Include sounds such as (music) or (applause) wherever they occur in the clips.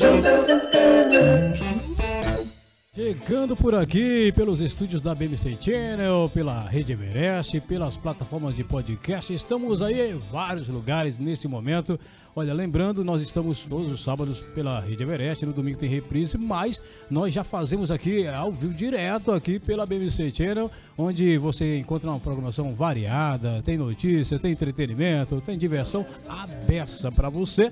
João Santana. Chegando por aqui pelos estúdios da BMC Channel, pela Rede Everest, pelas plataformas de podcast. Estamos aí em vários lugares nesse momento. Olha, lembrando, nós estamos todos os sábados pela Rede Everest, no domingo tem reprise, mas nós já fazemos aqui ao vivo direto aqui pela BMC Channel, onde você encontra uma programação variada, tem notícia, tem entretenimento, tem diversão a beça para você.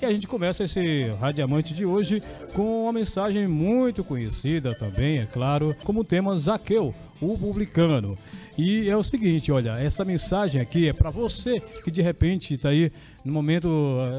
E a gente começa esse Radiamante de hoje com uma mensagem muito conhecida também, é claro, como tema Zaqueu, o publicano. E é o seguinte, olha, essa mensagem aqui é para você que de repente está aí no momento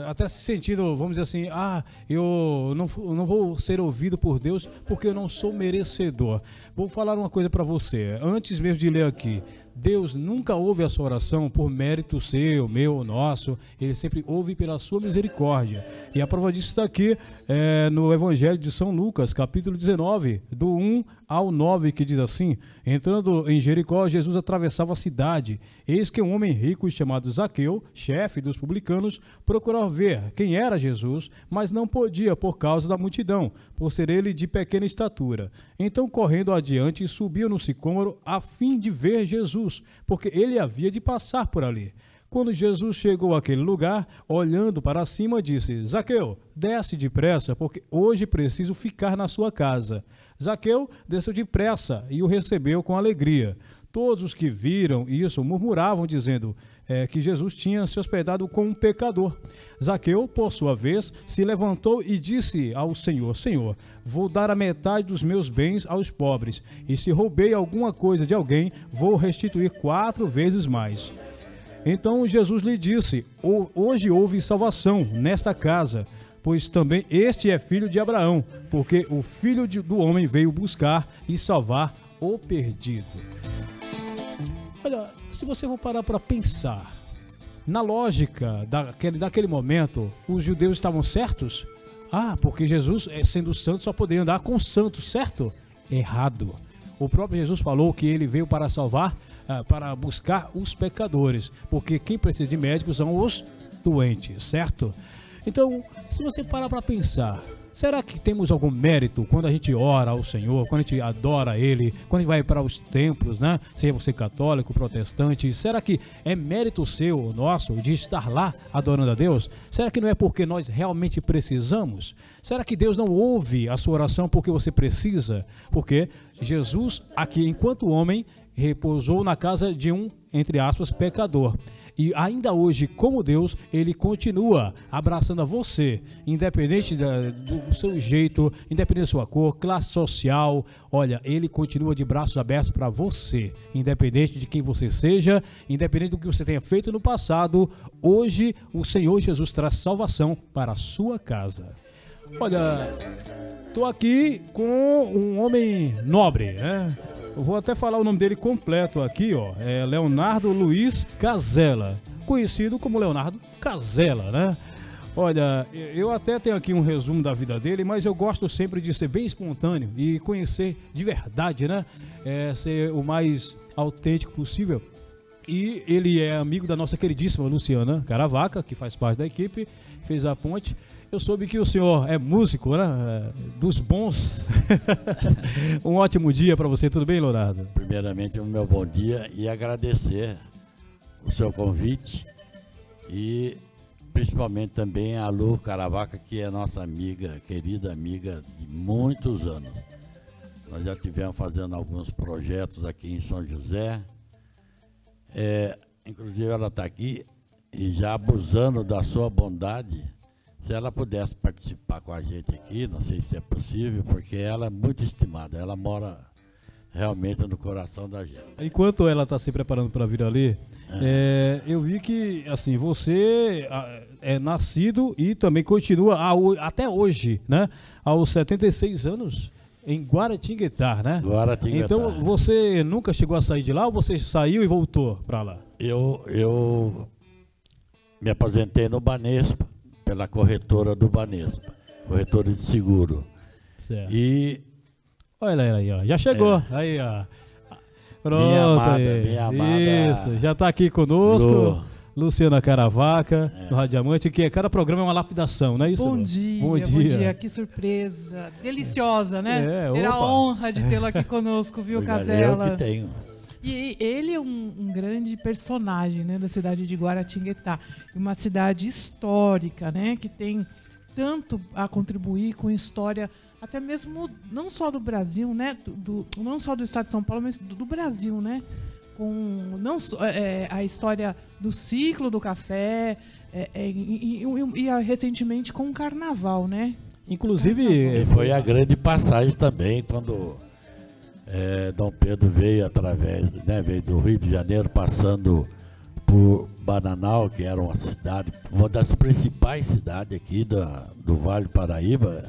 até se sentindo, vamos dizer assim, ah, eu não, não vou ser ouvido por Deus porque eu não sou merecedor. Vou falar uma coisa para você, antes mesmo de ler aqui. Deus nunca ouve a sua oração por mérito seu, meu nosso. Ele sempre ouve pela sua misericórdia. E a prova disso está aqui é, no Evangelho de São Lucas, capítulo 19, do 1 ao 9, que diz assim: Entrando em Jericó, Jesus atravessava a cidade. Eis que um homem rico chamado Zaqueu, chefe dos publicanos, procurou ver quem era Jesus, mas não podia por causa da multidão, por ser ele de pequena estatura. Então, correndo adiante, subiu no sicômoro a fim de ver Jesus, porque ele havia de passar por ali. Quando Jesus chegou àquele lugar, olhando para cima, disse: Zaqueu, desce depressa, porque hoje preciso ficar na sua casa. Zaqueu desceu depressa e o recebeu com alegria. Todos os que viram isso murmuravam, dizendo é, que Jesus tinha se hospedado com um pecador. Zaqueu, por sua vez, se levantou e disse ao Senhor: Senhor, vou dar a metade dos meus bens aos pobres, e se roubei alguma coisa de alguém, vou restituir quatro vezes mais. Então Jesus lhe disse: Hoje houve salvação nesta casa, pois também este é filho de Abraão, porque o filho do homem veio buscar e salvar o perdido. Olha, se você for parar para pensar, na lógica daquele, daquele momento, os judeus estavam certos? Ah, porque Jesus, eh, sendo santo, só poderia andar com santos, certo? Errado. O próprio Jesus falou que ele veio para salvar, ah, para buscar os pecadores, porque quem precisa de médicos são os doentes, certo? Então, se você parar para pensar, Será que temos algum mérito quando a gente ora ao Senhor, quando a gente adora Ele, quando a gente vai para os templos, né? Seja você católico, protestante, será que é mérito seu, nosso, de estar lá adorando a Deus? Será que não é porque nós realmente precisamos? Será que Deus não ouve a sua oração porque você precisa? Porque Jesus, aqui enquanto homem, repousou na casa de um, entre aspas, pecador. E ainda hoje, como Deus, ele continua abraçando a você, independente da, do seu jeito, independente da sua cor, classe social. Olha, ele continua de braços abertos para você, independente de quem você seja, independente do que você tenha feito no passado. Hoje, o Senhor Jesus traz salvação para a sua casa. Olha, estou aqui com um homem nobre, né? Vou até falar o nome dele completo aqui, ó. É Leonardo Luiz Casella, conhecido como Leonardo Casella, né? Olha, eu até tenho aqui um resumo da vida dele, mas eu gosto sempre de ser bem espontâneo e conhecer de verdade, né? É, ser o mais autêntico possível. E ele é amigo da nossa queridíssima Luciana Caravaca, que faz parte da equipe, fez a ponte. Eu soube que o senhor é músico, né? É, dos bons. (laughs) um ótimo dia para você, tudo bem, Leonardo? Primeiramente, um meu bom dia e agradecer o seu convite e principalmente também a Lu Caravaca, que é nossa amiga, querida amiga de muitos anos. Nós já tivemos fazendo alguns projetos aqui em São José. É, inclusive ela está aqui e já abusando da sua bondade se ela pudesse participar com a gente aqui, não sei se é possível, porque ela é muito estimada, ela mora realmente no coração da gente. Enquanto ela está se preparando para vir ali, é. É, eu vi que assim você é nascido e também continua até hoje, né? Aos 76 anos em Guaratinguetá, né? Guaratinguetá. Então você nunca chegou a sair de lá ou você saiu e voltou para lá? Eu eu me aposentei no Banespa pela corretora do Banespa, corretora de seguro. Certo. E. Olha ela aí, ó. Já chegou. É. Aí, ó. Pronto. Minha amada, aí. minha amada. Isso, já está aqui conosco. Lu. Luciana Caravaca, no Rádio Diamante, que cada programa é uma lapidação, não é isso? Bom Lu? dia, Bom dia. Que surpresa. Deliciosa, né? É, Ter a honra de tê-lo aqui conosco, viu, Casela? Eu que tenho. E ele é um, um grande personagem né, da cidade de Guaratinguetá. Uma cidade histórica, né? Que tem tanto a contribuir com história, até mesmo não só do Brasil, né? Do, do- não só do estado de São Paulo, mas do, do Brasil, né? Com não só, é, a história do ciclo do café. é, é, e, e- e, recentemente com o carnaval, né? Inclusive, E foi a grande passagem também, quando eh, Dom Pedro veio através, né, veio do Rio de Janeiro, passando por Bananal, que era uma cidade, uma das principais cidades aqui da, do Vale do Paraíba,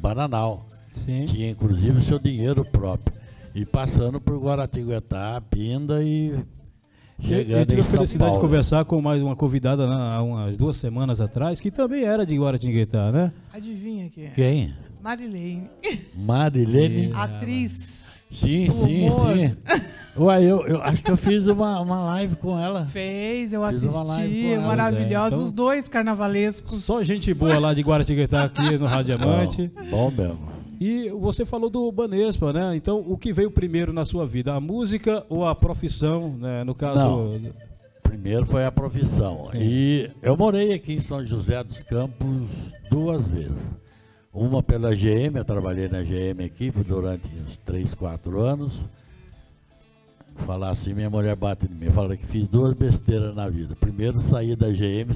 Bananal. sim. Tinha inclusive o seu dinheiro próprio. E passando por Guaratinguetá, Pinda e Eu, chegando eu tive em a São felicidade de conversar com mais uma convidada né, há umas duas semanas atrás, que também era de Guaratinguetá, né? Adivinha quem é? Quem? Marilene, Marilene? atriz. Sim, sim, sim. (laughs) Uai, eu, eu acho que eu fiz uma, uma live com ela. Fez, eu Fiz uma live assisti, com ela, maravilhosa. é, então- Os dois carnavalescos. Só gente boa lá de Guaratinguetá (laughs) aqui no Rádio Diamante. Bom, bom mesmo. E você falou do Banespa, né? Então, o que veio primeiro na sua vida? A música ou a profissão, né? No caso... Não. Primeiro foi a profissão. E eu morei aqui em São José dos Campos duas vezes. Uma pela GM, eu trabalhei na GM aqui durante uns 3, 4 anos. Falar assim, minha mulher bate em mim, fala que fiz duas besteiras na vida. Primeiro saí da GM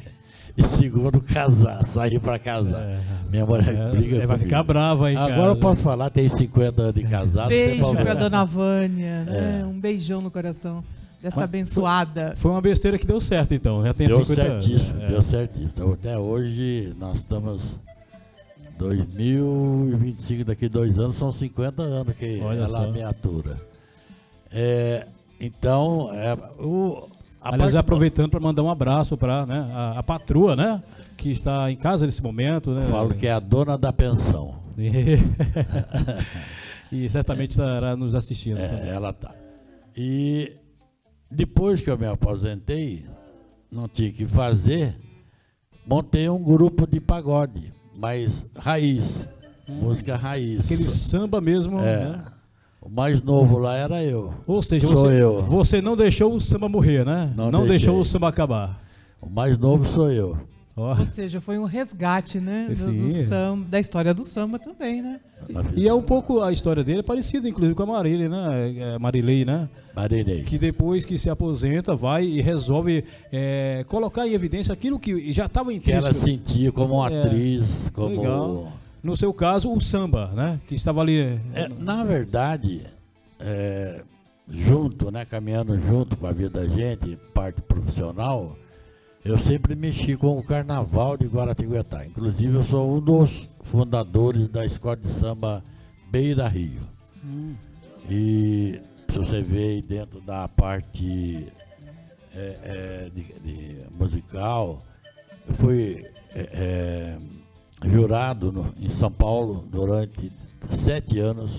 (laughs) e segundo casar, sair para casar. Minha mulher É, briga é, vai comigo. ficar brava aí, Agora cara. eu posso falar, tem 50 anos de (laughs) casado, Beijo pra dona Vânia, né? É. Um beijão no coração dessa Mas- abençoada. Foi uma besteira que deu certo, então. Já tem Deu 50 anos. certíssimo, É. deu certíssimo. Então, até hoje nós estamos 2025, daqui dois anos são 50 anos que Olha ela só. me atura. É, então, é, o, Aliás, parte- aproveitando para mandar um abraço para né, a, a patroa, né? Que está em casa nesse momento, né? falo que é a dona da pensão. e (laughs) certamente estará nos assistindo. É, ela tá. E depois que eu me aposentei, não tinha o que fazer, montei um grupo de pagode, mas raiz, música raiz. Aquele samba mesmo. É. né? O mais novo lá era eu. Ou seja, Sou você, eu. você não deixou o samba morrer, né? Não deixou deixei. o samba acabar. O mais novo sou eu. Ó. Ou seja, foi um resgate, né? Do, Sim. do samba, da história do samba também, né? E é um pouco a história dele é parecida, inclusive, com a Marília, né? É, Marilei, né? Marinei. Que depois que se aposenta, vai e resolve é, colocar em evidência aquilo que já estava Que ela sentia como uma É, atriz, como. Legal. No seu caso, o samba, né? Que estava ali. É, na verdade, é, junto, né, caminhando junto com a vida da gente, parte profissional, eu sempre mexi com o carnaval de Guaratinguetá. Inclusive, eu sou um dos fundadores da escola de samba Beira Rio. E se você aí dentro da parte é, é, de, de musical, eu fui é, é, jurado no- em São Paulo durante sete anos,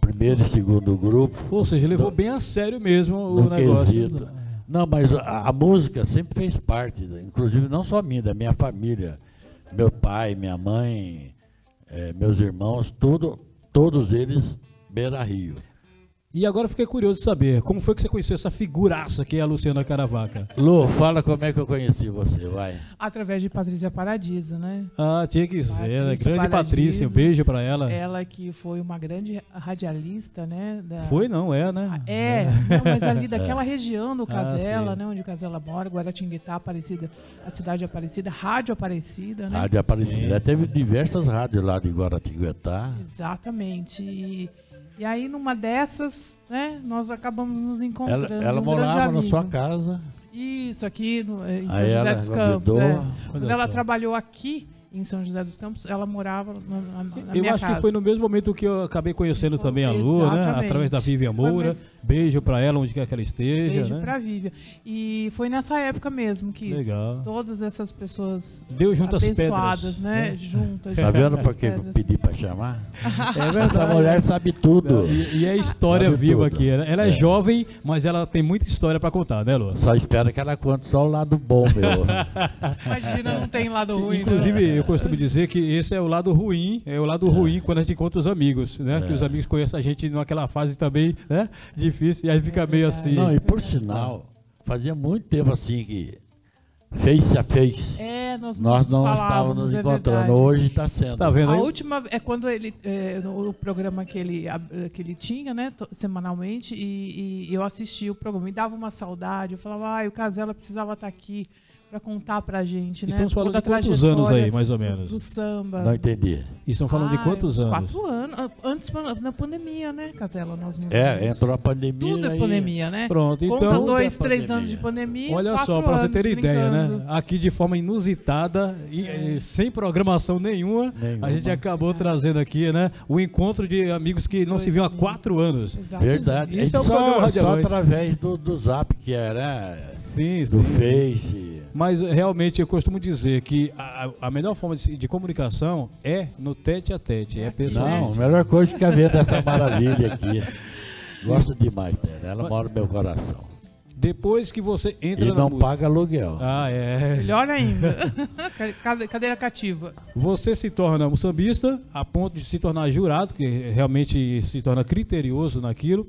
primeiro e segundo grupo. Ou seja, levou bem a sério mesmo o negócio. quesito. Não, mas a, a música sempre fez parte, inclusive não só minha, da minha família. Meu pai, minha mãe, eh, meus irmãos, tudo, todos eles Beira Rio. E agora eu fiquei curioso de saber, como foi que você conheceu essa figuraça que é a Luciana Caravaca? Lu, fala como é que eu conheci você, vai. Através de Patrícia Paradiso, né? Ah, tinha que ser, né? Grande Patrícia, um Paradiso. beijo pra ela. Ela que foi uma grande radialista, né? da- Foi, não, é, né? É, não, mas ali (laughs) daquela região do Ah, Casela, sim. né? Onde o Casela mora, Guaratinguetá, Aparecida, a cidade Aparecida, Rádio Aparecida, né? Rádio Aparecida. Sim, Teve diversas rádios lá de Guaratinguetá. Exatamente. E, e aí, numa dessas, né, nós acabamos nos Ela, encontrando. ela um morava na sua casa. Isso, aqui no, em São Aí José ela dos Campos. é. Quando ela só. trabalhou aqui em São José dos Campos, ela morava na, na, na Eu minha acho casa. que foi no mesmo momento que eu acabei conhecendo Foi, também a Lu, né? Através da Vivian Foi Moura. Beijo pra ela, onde quer que ela esteja, Beijo né? pra Vivian. E foi nessa época mesmo que Legal. todas essas pessoas Deu junto as pedras. abençoadas, né? Juntas. Tá vendo juntas por que eu pedi para chamar. (laughs) É Essa mulher sabe tudo. E, e é história Sabe viva tudo. aqui. Ela, ela é, É. jovem, mas ela tem muita história pra contar, né, Lu? Só espera que ela conte só o lado bom, meu. (laughs) Imagina, não tem lado ruim. né? Inclusive, eu costumo dizer que esse é o lado ruim, é o lado ruim quando a gente encontra os amigos, né? Que os amigos conhecem a gente naquela fase também, né? Difícil, e aí fica meio assim. Não, e por sinal, fazia muito tempo assim que face a face. É, nós, Nós não estávamos nos é encontrando. verdade. Hoje está sendo. Tá vendo A última é quando ele, é, no programa que ele, que ele tinha, né, semanalmente, e, e eu assistia o programa. Me dava uma saudade. Eu falava, ai, o Casella precisava estar aqui para contar pra gente, né? Estamos falando de quantos anos aí, mais ou menos? do samba. Não entendi. E estão falando de Ah, quantos uns anos? Quatro anos. Ah, Antes na pandemia, né, Casella? Nós nos É, vimos. entrou a pandemia. Tudo é aí- pandemia, né? Pronto, Conta então. dois, Tudo é três pandemia. anos de pandemia. Olha só, pra você ter ideia, brincando. né? Aqui de forma inusitada e eh, sem programação nenhuma, Nenhuma. a gente acabou trazendo aqui, né? O encontro de amigos que não se viam há quatro anos. Exato. Verdade. Isso é o só, só através do, do zap, que era Sim, do sim. Face. Mas realmente eu costumo dizer que a, a melhor forma de, de comunicação é no tete a tete, é pessoalmente. Não, a melhor coisa que ver dessa maravilha aqui. Gosto demais dela. Ela mora no meu coração. Depois que você entra E na não música. paga aluguel. Ah, é. Melhor ainda. (laughs) Cade- Cadeira cativa. Você se torna moçambista a ponto de se tornar jurado, que realmente se torna criterioso naquilo.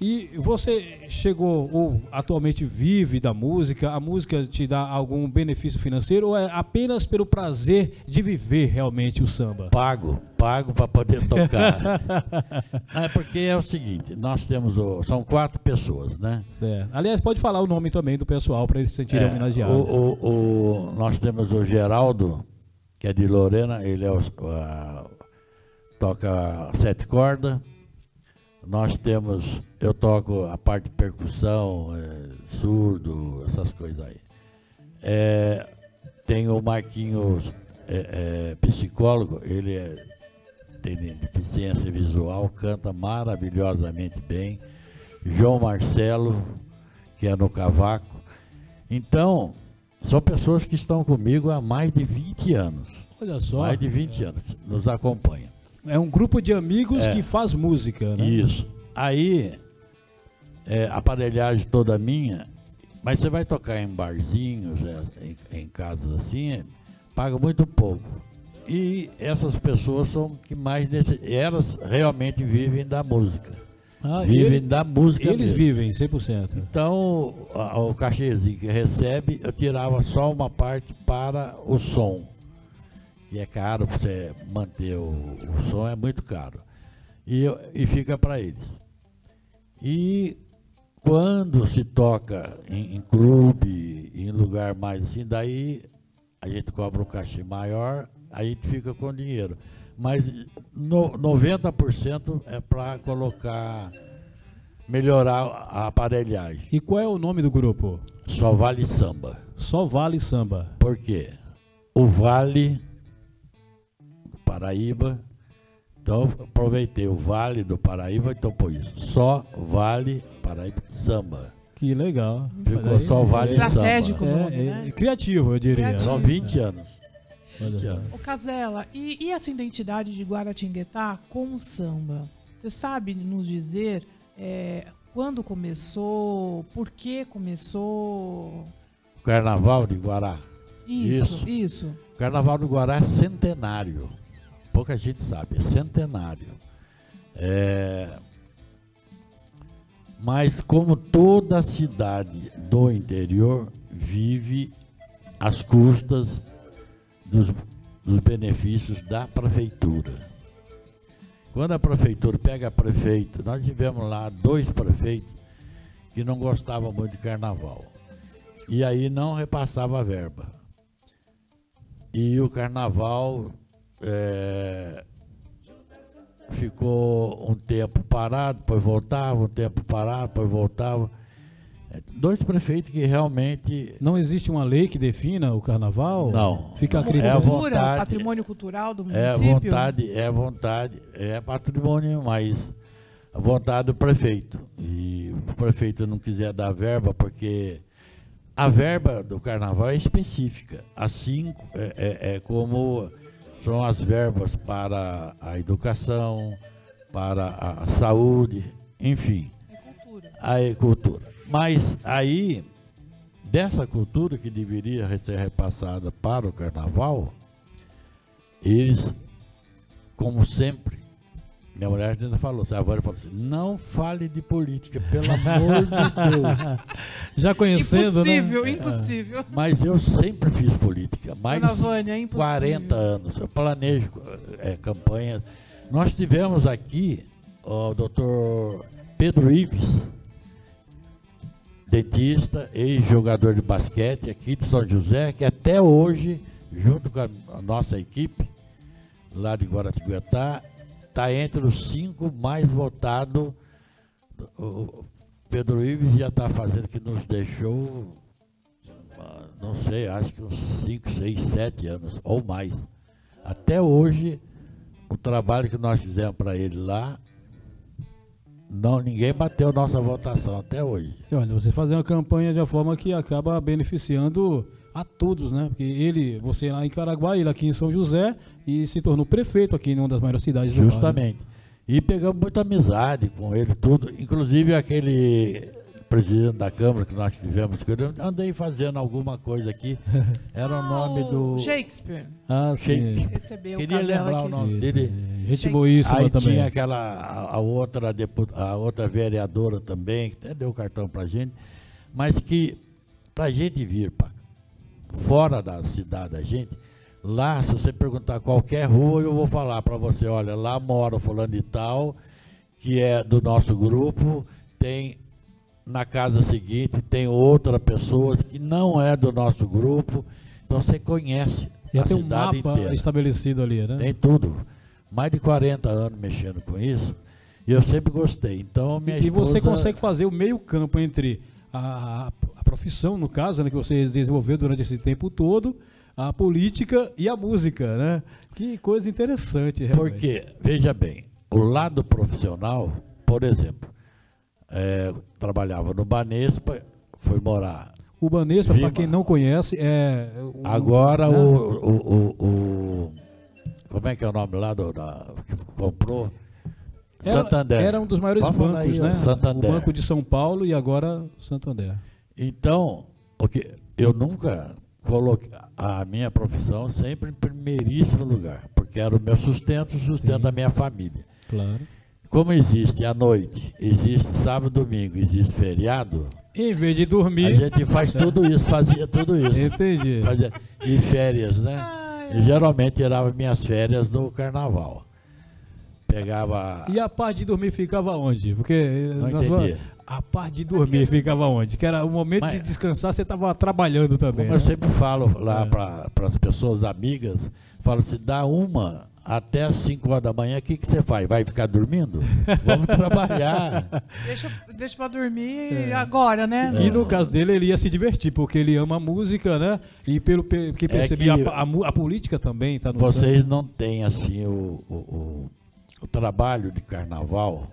E você chegou ou atualmente vive da música? A música te dá algum benefício financeiro ou é apenas pelo prazer de viver realmente o samba? Pago, pago para poder tocar. (laughs) é porque é o seguinte, nós temos o, são quatro pessoas, né? Certo. Aliás, pode falar o nome também do pessoal para eles se sentirem É, homenageados. o, o- o- nós temos o Geraldo, que é de Lorena, ele é o, a- toca sete cordas. Nós temos, eu toco a parte de percussão, é, surdo, essas coisas aí. É, tem o Marquinhos, é, é, psicólogo, ele é- tem deficiência visual, canta maravilhosamente bem. João Marcelo, que é no cavaco. Então, são pessoas que estão comigo há mais de 20 anos. Olha só, Mais de 20 anos, nos acompanham. É um grupo de amigos É. que faz música, né? Isso. Aí, é, aparelhagem toda minha, mas você vai tocar em barzinhos, é, em, em casas assim, é, paga muito pouco. E essas pessoas são que mais nesse, elas realmente vivem da música. Ah, vivem ele- da música. eles mesmo. vivem 100%. Então, a- o cachezinho que recebe, eu tirava só uma parte para o som. Que é caro para você manter o, o som, é muito caro. E, e fica para eles. E quando se toca em, em clube, em lugar mais assim, daí a gente cobra um cachê maior, a gente fica com dinheiro. Mas no, 90% é para colocar, melhorar a aparelhagem. E qual é o nome do grupo? Só vale samba. Só Vale Samba. Por quê? O Vale Paraíba. Então, aproveitei o Vale do Paraíba, então por isso. Só Vale Paraíba Samba. Que legal. Ficou só Vale Estratégico Samba. o nome, É, é, né? criativo, eu diria. Criativo. São 20 anos. Ô Casella, e, e essa identidade de Guaratinguetá com o samba? Você sabe nos dizer é, quando começou, por que começou? Carnaval de Guará. Isso, Isso. isso. O Carnaval do Guará é centenário. Pouca gente sabe, é centenário. É, Mas como toda cidade do interior vive às custas dos, dos benefícios da prefeitura. Quando a prefeitura pega prefeito, nós tivemos lá dois prefeitos que não gostavam muito de carnaval. E aí não repassava a verba. E o carnaval é, ficou um tempo parado, depois voltava, um tempo parado, depois voltava. É, Dois prefeitos que realmente. Não existe uma lei que defina o carnaval? Não. Fica a É a critério. Cultura, vontade- patrimônio cultural do É município? vontade, é vontade, é patrimônio, mas a vontade do prefeito. E o prefeito não quiser dar verba, porque a verba do carnaval é específica. Assim é, é- é como são as verbas para a educação, para a saúde, enfim, a cultura. Mas aí, dessa cultura que deveria ser repassada para o carnaval, eles, como sempre, minha mulher ainda falou, a avó falou assim, não fale de política, pelo amor de Deus. (laughs) Já conhecendo, impossível, né? Impossível, Mas eu sempre fiz política, mais de Vânia, 40 anos. Eu planejo é, campanhas. Nós tivemos aqui o doutor Pedro Ives, dentista, ex-jogador de basquete aqui de São José, que até hoje, junto com a nossa equipe, lá de Guaratinguetá, está entre os cinco mais votados. O Pedro Ives já está fazendo que nos deixou, não sei, acho que uns 5, 6, 7 anos ou mais. Até hoje, o trabalho que nós fizemos para ele lá, não, ninguém bateu nossa votação até hoje. Olha, você fazer uma campanha de uma forma que acaba beneficiando a todos, né? Porque ele, você lá em Caraguá, ele aqui em São José e se tornou prefeito aqui em uma das maiores cidades do Justamente. E pegamos muita amizade com ele, tudo. Inclusive aquele presidente da Câmara que nós tivemos, que eu andei fazendo alguma coisa aqui. (laughs) Era o nome Ah, do. Shakespeare. Ah, sim. Recebeu Queria lembrar aqui. o nome Isso, dele. é. Gente boíssima Aí também. tinha aquela a, a outra depu- a outra vereadora também, que até deu cartão pra gente, mas que pra gente vir pra, fora da cidade da gente, lá se você perguntar qualquer rua, eu vou falar pra você, olha, lá mora o fulano de tal, que é do nosso grupo, tem na casa seguinte tem outra pessoa que não é do nosso grupo, então você conhece Já a tem um cidade mapa inteira. estabelecido ali, né? Tem tudo. Mais de 40 anos mexendo com isso. E eu sempre gostei. Então, minha E você esposa- consegue fazer o meio campo entre a, a- profissão, no caso, né, que você desenvolveu durante esse tempo todo, a política e a música, né? Que coisa interessante, realmente. Porque, veja bem, o lado profissional, por exemplo, é, trabalhava no Banespa, foi morar. O Banespa, para quem não conhece, é... o- Agora né? o, o, o, o- Como é que é o nome lá do, da, que comprou? Era- Santander. Era um dos maiores Vamos bancos, aí, né? Santander. O Banco de São Paulo e agora Santander. Então, o que eu nunca coloquei a minha profissão sempre em primeiríssimo lugar, porque era o meu sustento, o sustento Sim. da minha família. Claro. Como existe à noite, existe sábado, domingo, existe feriado, Em vez de a dormir... gente faz (laughs) tudo isso, fazia tudo isso. Entendi. Fazia- e férias, né? Ai, Eu geralmente tirava minhas férias no carnaval. Pegava. E a parte de dormir ficava onde? Porque Não sua- a parte de dormir ficava onde? Que era o momento Mas- de descansar, você estava trabalhando também. Como eu né? sempre falo lá É. para as pessoas amigas, falo se dá uma até as 5 horas da manhã, o que, que você faz? Vai ficar dormindo? Vamos trabalhar. (laughs) deixa, deixa pra dormir É. agora, né? E no caso dele, ele ia se divertir, porque ele ama a música, né? E pelo pe- que percebi, É que- a, a a política também está no sangue. Vocês não têm assim o, o, o- o trabalho de carnaval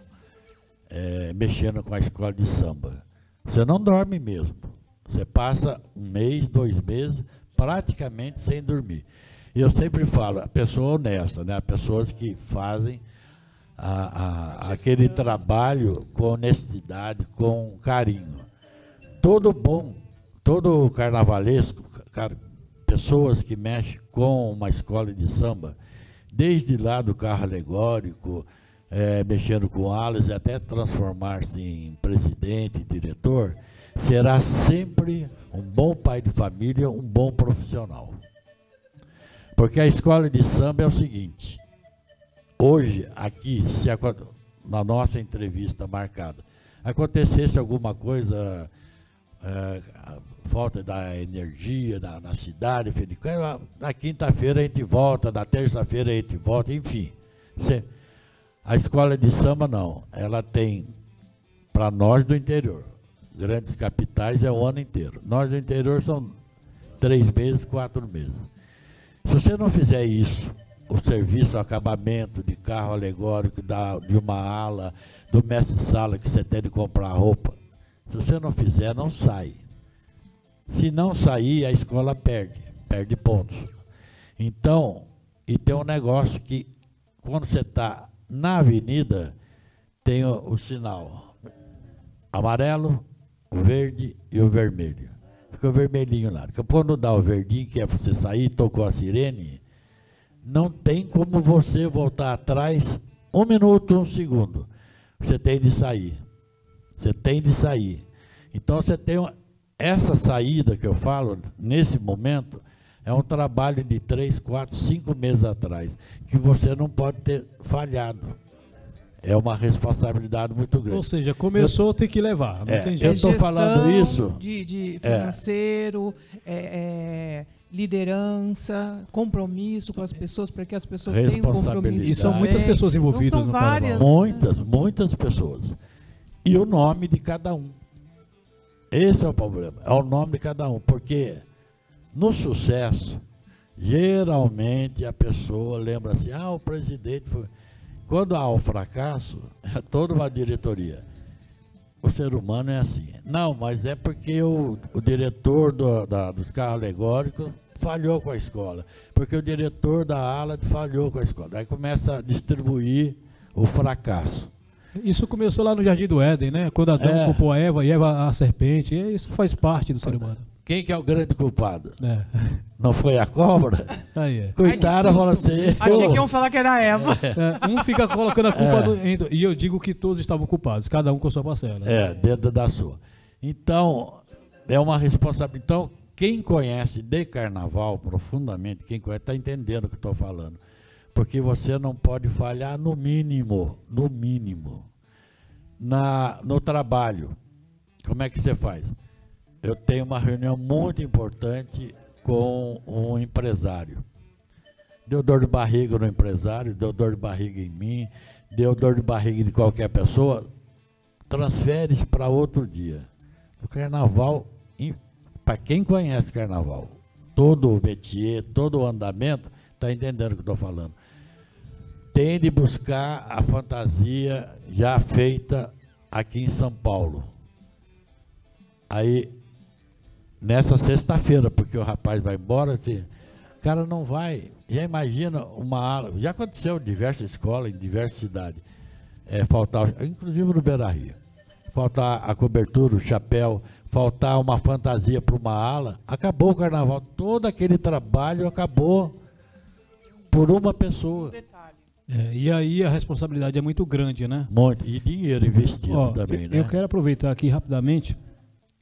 é, mexendo com a escola de samba. Você não dorme mesmo. Você passa um mês, dois meses, praticamente sem dormir. E eu sempre falo, a pessoa honesta, né? Pessoas que fazem a- a- aquele trabalho com honestidade, com carinho. Todo bom, todo carnavalesco, pessoas que mexem com uma escola de samba, desde lá do carro alegórico, eh, mexendo com alas até transformar-se em presidente, diretor, será sempre um bom pai de família, um bom profissional. Porque a escola de samba é o seguinte, hoje, aqui, se na nossa entrevista marcada, acontecesse alguma coisa, a falta da energia na, na cidade, na quinta-feira a gente volta, na terça-feira a gente volta, enfim. A escola de samba não, ela tem, para nós do interior, grandes capitais é o ano inteiro. Nós do interior são três meses, quatro meses. Se você não fizer isso, o serviço, o acabamento de carro alegórico, da, de uma ala, do mestre-sala que você tem de comprar roupa, se você não fizer, não sai. Se não sair, a escola perde, perde pontos. Então, E tem um negócio que, quando você está na avenida, tem o, o sinal amarelo, o verde e o vermelho. Fica o vermelhinho lá. Quando dá o verdinho, que é você sair, tocou a sirene, não tem como você voltar atrás um minuto, um segundo. Você tem de sair. Você tem de sair. Então você tem essa saída que eu falo, nesse momento, é um trabalho de três, quatro, cinco meses atrás, que você não pode ter falhado é uma responsabilidade muito grande. Ou seja, começou, eu, tem que levar. Não é, tem jeito. Eu estou falando isso. De, de financeiro, é. É, liderança, compromisso com as pessoas, para que as pessoas tenham compromisso. E são muitas pessoas envolvidas então, no várias, carnaval. Muitas, muitas pessoas. E o nome de cada um. Esse é o problema. É o nome de cada um. Porque no sucesso, geralmente a pessoa lembra assim: ah, o presidente foi. Quando há um fracasso, é toda uma diretoria. O ser humano é assim. Não, mas é porque o, o diretor do, da, dos carros alegóricos falhou com a escola. Porque o diretor da ala falhou com a escola. Aí começa a distribuir o fracasso. Isso começou lá no Jardim do Éden, né? Quando Adão é. culpou a Eva e Eva a serpente. Isso faz parte do ser humano. Quem que é o grande culpado? É. Não foi a cobra? Aí é. Coitada, fala assim. Achei que iam falar que era a Eva. É, um fica colocando a culpa. É. No, e eu digo que todos estavam culpados, cada um com a sua parcela. É, dentro da sua. Então, é uma responsabilidade. Então, quem conhece de carnaval profundamente, quem conhece, está entendendo o que estou falando. Porque você não pode falhar no mínimo, no mínimo. Na, no trabalho. Como é que você faz? eu tenho uma reunião muito importante com um empresário. Deu dor de barriga no empresário, deu dor de barriga em mim, deu dor de barriga de qualquer pessoa, transfere para outro dia. O carnaval, para quem conhece carnaval, todo o métier, todo o andamento, está entendendo o que estou falando. Tem de buscar a fantasia já feita aqui em São Paulo. Aí nessa sexta-feira, porque o rapaz vai embora, assim, o cara não vai. Já imagina uma ala, já aconteceu em diversas escolas, em diversas cidades, é, faltar, inclusive no Beira Rio, faltar a cobertura, o chapéu, faltar uma fantasia para uma ala, acabou o carnaval. Todo aquele trabalho acabou por uma pessoa. É, e aí a responsabilidade é muito grande, né? Muito. E dinheiro investido Ó, também, eu, né? Eu quero aproveitar aqui rapidamente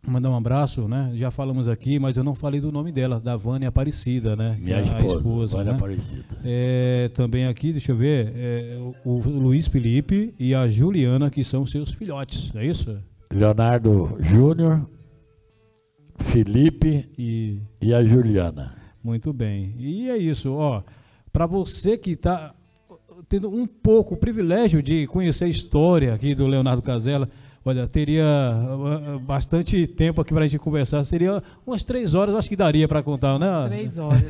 mandar um abraço, né? Já falamos aqui, mas eu não falei do nome dela, da Vânia Aparecida, né? Minha é esposa, a esposa. Vânia né? Aparecida. É, também aqui, deixa eu ver, é, o, o, Luiz Felipe e a Juliana, que são seus filhotes, é isso? Leonardo Júnior, Felipe e, e a Juliana. Muito bem. E é isso, ó. Para você que está tendo um pouco o privilégio de conhecer a história aqui do Leonardo Casella, Olha, teria uh, uh, bastante tempo aqui para a gente conversar. Seria umas três horas, acho que daria para contar, né? Umas três horas.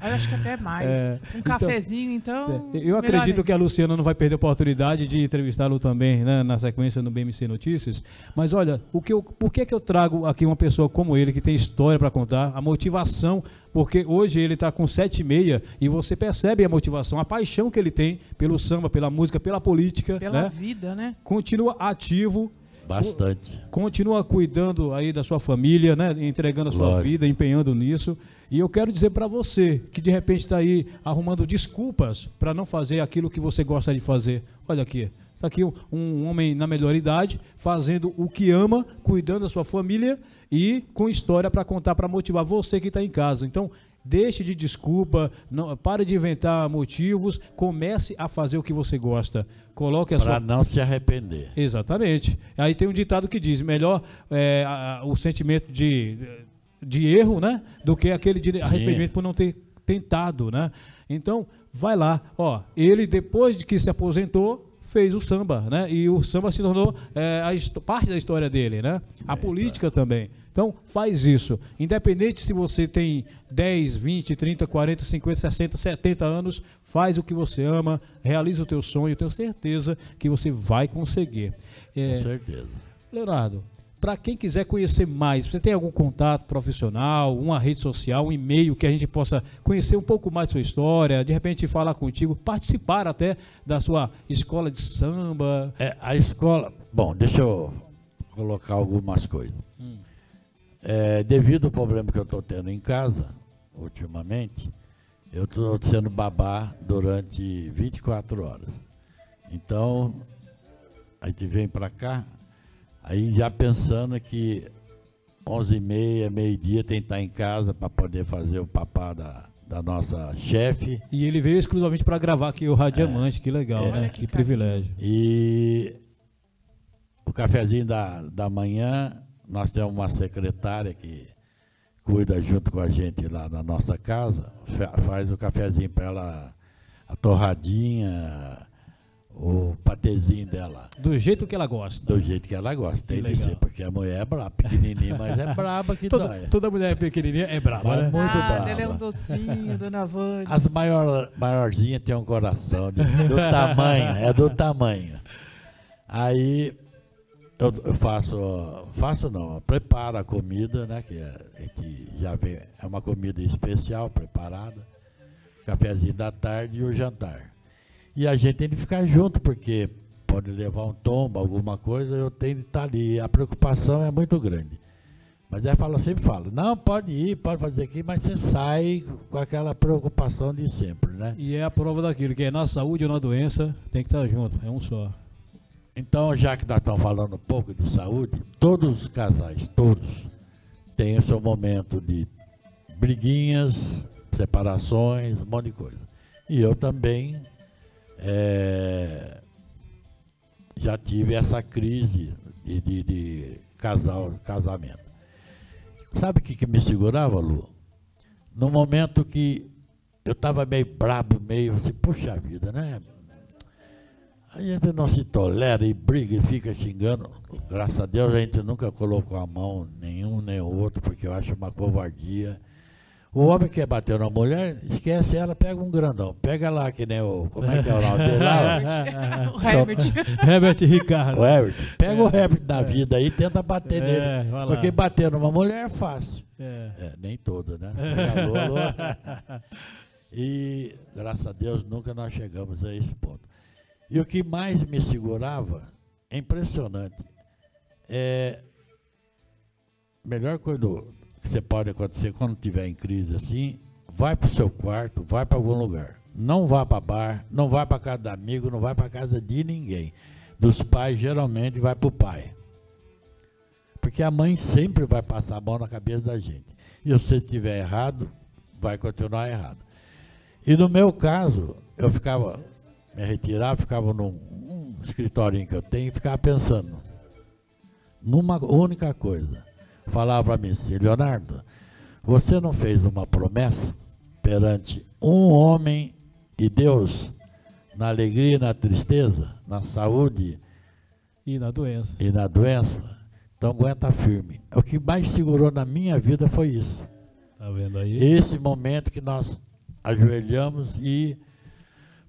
acho que até mais. É, um então, cafezinho, então. É, eu acredito que a Luciana não vai perder a oportunidade de entrevistá-lo também, né, na sequência no BMC Notícias. Mas olha, o que eu, por que, que eu trago aqui uma pessoa como ele, que tem história para contar, a motivação porque hoje ele está com sete e meia e você percebe a motivação, a paixão que ele tem pelo samba, pela música, pela política. Pela né? vida, né? Continua ativo Bastante. Continua cuidando aí da sua família, né? Entregando a sua Lógico. vida, empenhando nisso. E eu quero dizer para você que de repente está aí arrumando desculpas para não fazer aquilo que você gosta de fazer. Olha aqui, está aqui um, um, homem na melhor idade, fazendo o que ama, cuidando da sua família e com história para contar, para motivar você que está em casa. Então, Deixe de desculpa, não, pare de inventar motivos, comece a fazer o que você gosta. Coloque a Para sua... não se arrepender. Exatamente. Aí tem um ditado que diz: melhor é, a, o sentimento de, de erro, né? Do que aquele de arrependimento Sim. por não ter tentado, né? Então, vai lá. Ó, ele, depois de que se aposentou, fez o samba, né? E o samba se tornou é, a parte da história dele, né? A é política também. Então, faz isso. Independente se você tem 10, 20, 30, 40, 50, 60, 70 anos, faz o que você ama, realiza o teu sonho, tenho certeza que você vai conseguir. É, Com certeza. Leonardo, para quem quiser conhecer mais, você tem algum contato profissional, uma rede social, um e-mail que a gente possa conhecer um pouco mais de sua história, de repente falar contigo, participar até da sua escola de samba? É, a escola. Bom, deixa eu colocar algumas coisas. Hum. É, devido ao problema que eu estou tendo em casa, ultimamente, eu estou sendo babá durante 24 horas. Então, a gente vem para cá, aí já pensando que 11h30, meio-dia tem que estar em casa para poder fazer o papá da, da nossa chefe. E ele veio exclusivamente para gravar aqui o Radiamante, é, que legal, é, né? Que privilégio. E o cafezinho da, da manhã, nós temos uma secretária que cuida junto com a gente lá na nossa casa, faz o cafezinho para ela, a torradinha, o patezinho dela. Do jeito que ela gosta. Do jeito que ela gosta, tem que ser, porque a mulher é braba, pequenininha, mas é braba que toda, dói. Toda mulher pequenininha é braba, mas né? muito ah, braba. Ela é um docinho, dona Vânia. As maior, maiorzinhas têm um coração de, do tamanho, é do tamanho. Aí eu, eu, faço, faço não, preparo a comida, né? Que é, a gente já vem, é uma comida especial, preparada, cafezinho da tarde e o jantar. E a gente tem que ficar junto, porque pode levar um tombo, alguma coisa, eu tenho que estar ali. A preocupação é muito grande. Mas ela fala, sempre fala, não, pode ir, pode fazer aqui, mas você sai com aquela preocupação de sempre, né? E é a prova daquilo, que é na saúde ou na doença, tem que estar junto, é um só. Então, já que nós estamos falando um pouco de saúde, todos os casais, todos, têm o seu momento de briguinhas, separações, um monte de coisa. E eu também é, já tive essa crise de, de, de casal, casamento. Sabe o que, que me segurava, Lu? No momento que eu estava meio brabo, meio assim, puxa vida, né? A gente não se tolera e briga e fica xingando. Graças a Deus a gente nunca colocou a mão nenhum nem outro, porque eu acho uma covardia. O homem quer bater na mulher, esquece ela, pega um grandão. Pega lá, que nem o. Como é que é o nome dele lá? (laughs) o Herbert. (laughs) Herbert Ricardo. O Herbert. Pega é. o Herbert da vida aí e tenta bater é, nele. Porque bater numa mulher é fácil. É. é nem toda, né? Alô, alô. (laughs) e graças a Deus nunca nós chegamos a esse ponto. E o que mais me segurava, é impressionante, é melhor coisa que você pode acontecer quando estiver em crise assim, vai para o seu quarto, vai para algum lugar. Não vá para bar, não vá para casa do amigo, não vai para casa de ninguém. Dos pais, geralmente, vai para o pai. Porque a mãe sempre vai passar a mão na cabeça da gente. E se estiver errado, vai continuar errado. E no meu caso, eu ficava me retirava, ficava num um escritório que eu tenho e ficava pensando numa única coisa. Falava para mim assim, Leonardo, você não fez uma promessa perante um homem e Deus na alegria e na tristeza, na saúde e na doença. E na doença. Então aguenta firme. O que mais segurou na minha vida foi isso. Tá vendo aí? Esse momento que nós ajoelhamos e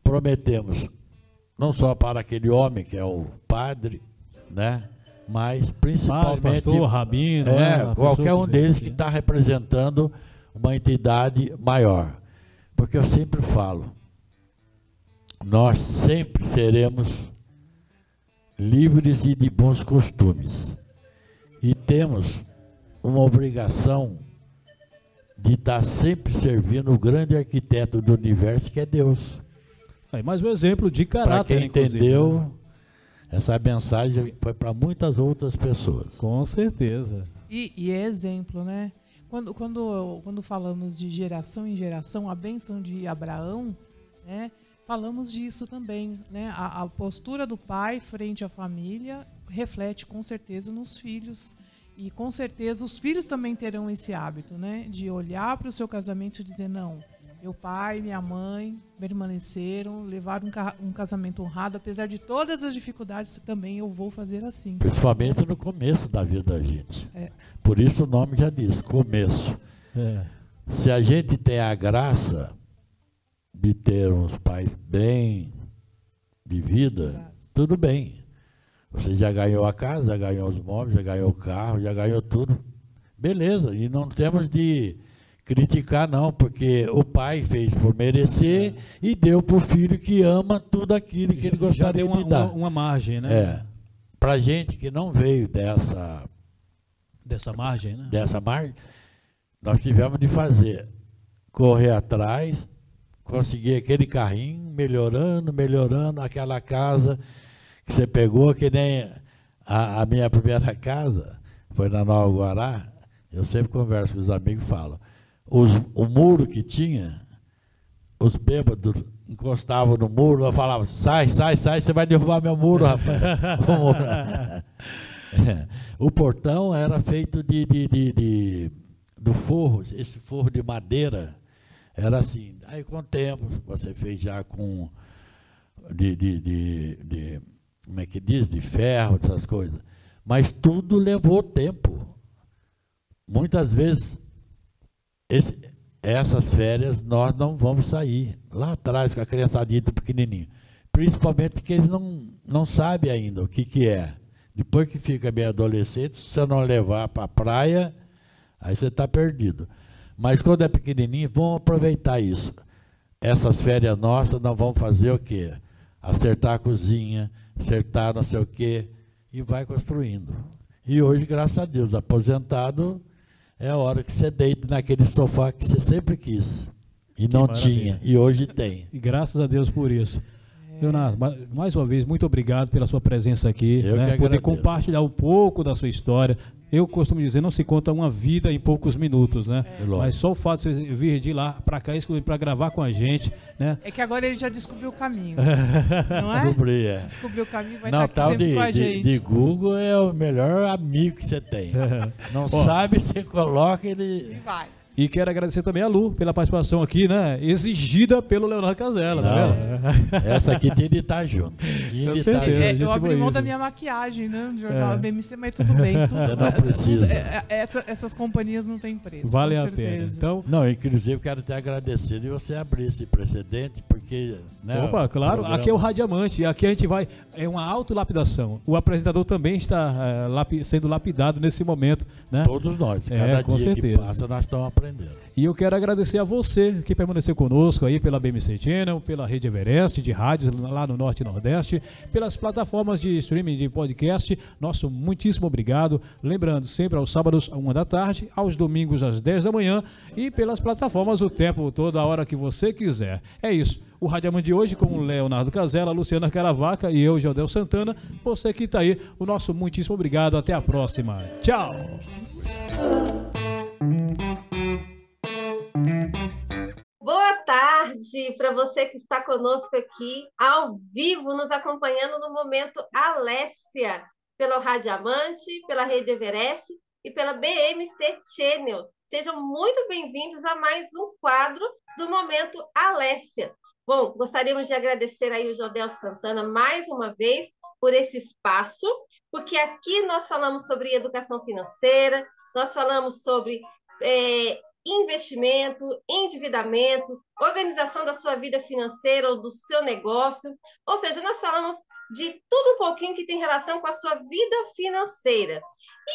prometemos, não só para aquele homem que é o padre, né? Mas principalmente. Padre, pastor, rabino, é, né? qualquer um deles que está representando uma entidade maior. Porque eu sempre falo, nós sempre seremos livres e de bons costumes. E temos uma obrigação de estar sempre servindo o grande arquiteto do universo, que é Deus. Aí mais um exemplo de caráter. Para quem entendeu, né? Essa mensagem foi para muitas outras pessoas. Com certeza. E, e, é exemplo, né? Quando, quando, quando falamos de geração em geração, a bênção de Abraão, né? Falamos disso também, né? A, a postura do pai frente à família reflete com certeza nos filhos. E com certeza os filhos também terão esse hábito, né? De olhar para o seu casamento e dizer, não, meu pai e minha mãe permaneceram, levaram um, casamento honrado, apesar de todas as dificuldades, também eu vou fazer assim. Principalmente no começo da vida da gente. É. Por isso o nome já diz, começo. É. Se a gente tem a graça de ter uns pais bem de vida, tudo bem. Você já ganhou a casa, já ganhou os móveis, já ganhou o carro, já ganhou tudo. Beleza, e não temos de criticar não, porque o pai fez por merecer e deu para o filho que ama tudo aquilo que ele Já gostaria deu uma, de dar. uma, uma margem, né? É, para gente que não veio dessa Dessa margem, né? dessa margem, nós tivemos de fazer, correr atrás, conseguir aquele carrinho, melhorando, melhorando aquela casa que você pegou, que nem a, a minha primeira (laughs) casa, foi na Nova Guará, eu sempre converso com os amigos e falo, os, o muro que tinha, os bêbados encostavam no muro, eu falava, sai, sai, sai, você vai derrubar meu muro, rapaz. (laughs) O muro. O portão era feito de, de, de, de- do forro, esse forro de madeira. Era assim. Aí com o tempo, você fez já com de, de, de, de- como é que diz? De ferro, essas coisas. Mas tudo levou tempo. Muitas vezes esse- essas férias nós não vamos sair. Lá atrás, com a criançadinha do pequenininho. Principalmente que eles não, não sabem ainda o que, que é. Depois que fica bem adolescente, se você não levar para a praia, aí você está perdido. Mas quando é pequenininho, vamos aproveitar isso. Essas férias nossas, nós vamos fazer o quê? Acertar a cozinha, acertar não sei o quê, e vai construindo. E hoje, graças a Deus, aposentado, é a hora que você deita naquele sofá que você sempre quis. E não maravilha. tinha, e hoje (laughs) tem. E graças a Deus por isso. Leonardo, ma- mais uma vez, muito obrigado pela sua presença aqui, Eu né? que poder agradeço. compartilhar um pouco da sua história. Eu costumo dizer, não se conta uma vida em poucos minutos, né? É. Mas só o fato de você vir de lá para cá para gravar com a gente, né? É que agora ele já descobriu o caminho. (laughs) não é? Descobri, é. Descobriu o caminho, vai Não, estar tal aqui sempre de, com a de, gente. de Google é o melhor amigo que você tem. (laughs) Não sabe, você coloca E ele. vai. E quero agradecer também a Lu pela participação aqui, né? Exigida pelo Leonardo Casella, tá vendo? Essa aqui tem de estar junto. (laughs) Tinha Com de estar certeza. junto. É, eu abri mão isso. da minha maquiagem, né? No jornal É. BMC, mas tudo bem. Tudo, Você não precisa. tudo- é- é- essa- essas companhias não têm preço. Vale com a certeza. pena. Então, Não, inclusive quero te agradecer de você abrir esse precedente, porque. Né, Opa, claro, programa- aqui é o Radiamante, aqui a gente vai. É uma autolapidação. O apresentador também está eh, lapi- sendo lapidado nesse momento, né? Todos nós, É, cada com dia certeza. que passa, nós estamos aprendendo. E eu quero agradecer a você que permaneceu conosco aí pela BMC Channel, pela Rede Everest de rádios lá no Norte e Nordeste, pelas plataformas de streaming de podcast. Nosso muitíssimo obrigado. Lembrando, sempre aos sábados, à uma da tarde, aos domingos, às 10 da manhã e pelas plataformas o tempo todo, a hora que você quiser. É isso. O Radiamante de hoje com Leonardo Casella, Luciana Caravaca e eu, Jaldel Santana. Você que está aí, o nosso muitíssimo obrigado. Até a próxima. Tchau! Tarde para você que está conosco aqui ao vivo, nos acompanhando no momento Alessia, pela Rádio Amante, pela Rede Everest e pela BMC Channel. Sejam muito bem-vindos a mais um quadro do momento Alessia. Bom, gostaríamos de agradecer aí o Jodel Santana mais uma vez por esse espaço, porque aqui nós falamos sobre educação financeira, nós falamos sobre é, investimento, endividamento, organização da sua vida financeira ou do seu negócio. Ou seja, nós falamos de tudo um pouquinho que tem relação com a sua vida financeira.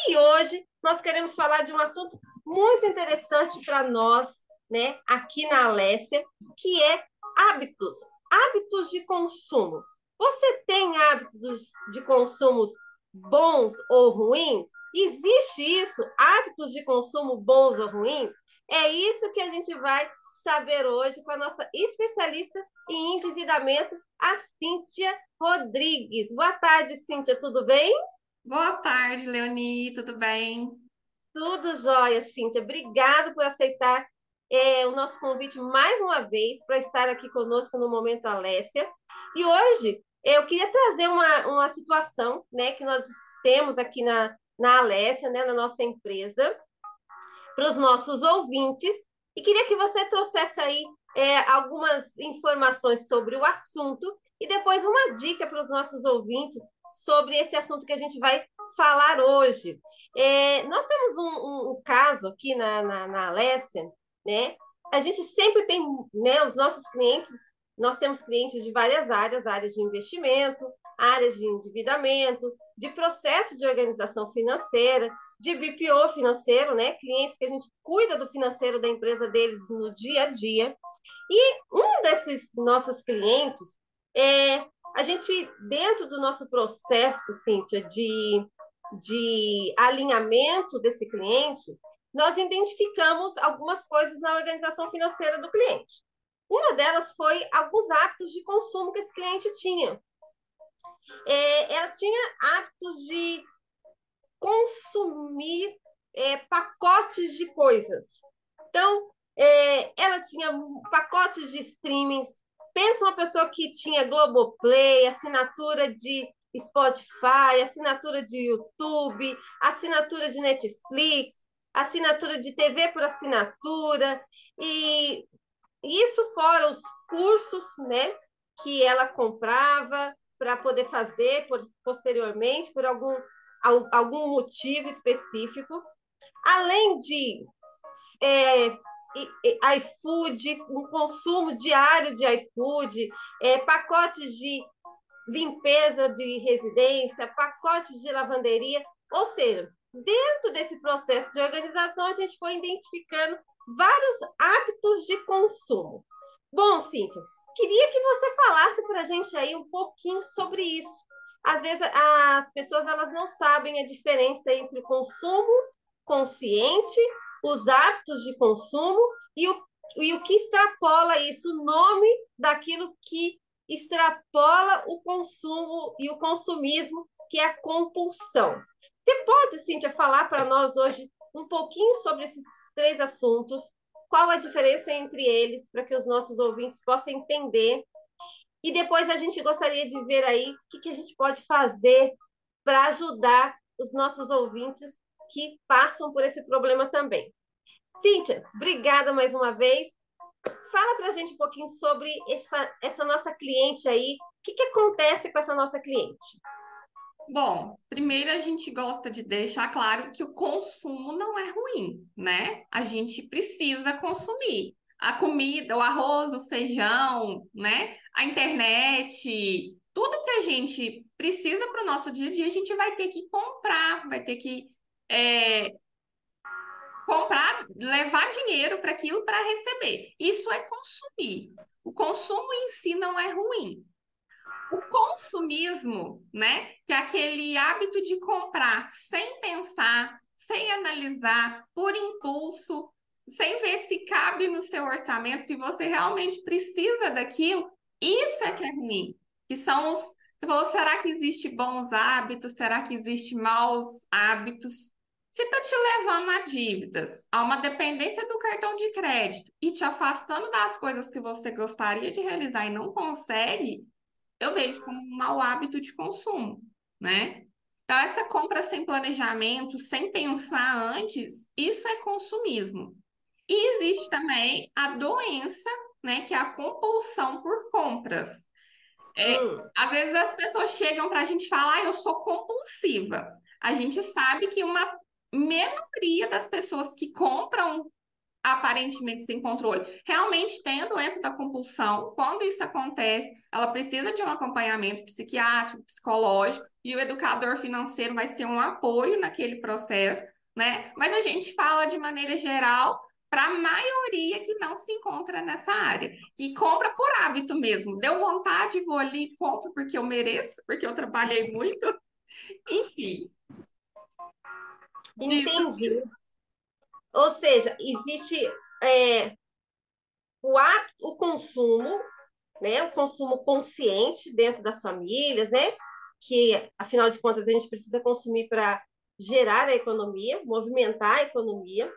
E hoje nós queremos falar de um assunto muito interessante para nós, né, aqui na Alessia, que é hábitos, hábitos de consumo. Você tem hábitos de consumos bons ou ruins? Existe isso? Hábitos de consumo bons ou ruins? É isso que a gente vai saber hoje com a nossa especialista em endividamento, a Cíntia Rodrigues. Boa tarde, Cíntia, tudo bem? Boa tarde, Leoni, tudo bem? Tudo jóia, Cíntia. Obrigado por aceitar é, o nosso convite mais uma vez para estar aqui conosco no Momento Alessia. E hoje eu queria trazer uma, uma situação né, que nós temos aqui na, na Alessia, né, na nossa empresa, para os nossos ouvintes. E queria que você trouxesse aí é, algumas informações sobre o assunto e depois uma dica para os nossos ouvintes sobre esse assunto que a gente vai falar hoje. É, nós temos um, um, um, caso aqui na, na, na Alessia, né? A gente sempre tem, né, os nossos clientes, nós temos clientes de várias áreas, áreas de investimento, áreas de endividamento, de processo de organização financeira, de BPO financeiro, né? Clientes que a gente cuida do financeiro da empresa deles no dia a dia. E um desses nossos clientes é a gente, dentro do nosso processo, Cíntia, de, de alinhamento desse cliente, nós identificamos algumas coisas na organização financeira do cliente. Uma delas foi alguns hábitos de consumo que esse cliente tinha. É, ela tinha hábitos de consumir é, pacotes de coisas. Então, é, ela tinha pacotes de streamings. Pensa uma pessoa que tinha Globoplay, assinatura de Spotify, assinatura de YouTube, assinatura de Netflix, assinatura de TV por assinatura, e isso fora os cursos né, que ela comprava para poder fazer por, posteriormente, por algum, algum motivo específico. Além de é, iFood, um consumo diário de iFood, é, pacotes de limpeza de residência, pacotes de lavanderia, ou seja, dentro desse processo de organização, a gente foi identificando vários hábitos de consumo. Bom, Cíntia, queria que você falasse para a gente aí um pouquinho sobre isso. Às vezes as pessoas elas não sabem a diferença entre consumo consciente, os hábitos de consumo e o, e o que extrapola isso, o nome daquilo que extrapola o consumo e o consumismo, que é a compulsão. Você pode, Cíntia, falar para nós hoje um pouquinho sobre esses três assuntos, qual a diferença entre eles, para que os nossos ouvintes possam entender. E depois a gente gostaria de ver aí o que, que a gente pode fazer para ajudar os nossos ouvintes que passam por esse problema também. Cíntia, obrigada mais uma vez. Fala para a gente um pouquinho sobre essa, essa nossa cliente aí. O que, que acontece com essa nossa cliente? Bom, primeiro a gente gosta de deixar claro que o consumo não é ruim, né? A gente precisa consumir a comida, o arroz, o feijão, né? A internet, tudo que a gente precisa para o nosso dia a dia, a gente vai ter que comprar, vai ter que é, comprar, levar dinheiro para aquilo para receber. Isso é consumir. O consumo em si não é ruim. O consumismo, né, que é aquele hábito de comprar sem pensar, sem analisar, por impulso, sem ver se cabe no seu orçamento, se você realmente precisa daquilo, isso é que é ruim. Que são os. Você falou, será que existe bons hábitos? Será que existe maus hábitos? Se está te levando a dívidas, a uma dependência do cartão de crédito e te afastando das coisas que você gostaria de realizar e não consegue, eu vejo como um mau hábito de consumo, né? Então, essa compra sem planejamento, sem pensar antes, isso é consumismo. E existe também a doença, né, que é a compulsão por compras. É, hum. Às vezes as pessoas chegam para a gente falar, ah, eu sou compulsiva. A gente sabe que uma minoria das pessoas que compram aparentemente sem controle, realmente tem a doença da compulsão. Quando isso acontece, ela precisa de um acompanhamento psiquiátrico, psicológico, e o educador financeiro vai ser um apoio naquele processo, né? Mas a gente fala de maneira geral para a maioria que não se encontra nessa área, que compra por hábito mesmo. Deu vontade, vou ali, compro porque eu mereço, porque eu trabalhei muito. (laughs) Enfim. Entendi. Ou seja, existe é, o, ato, o consumo, né, o consumo consciente dentro das famílias, né, que, afinal de contas, a gente precisa consumir para gerar a economia, movimentar a economia.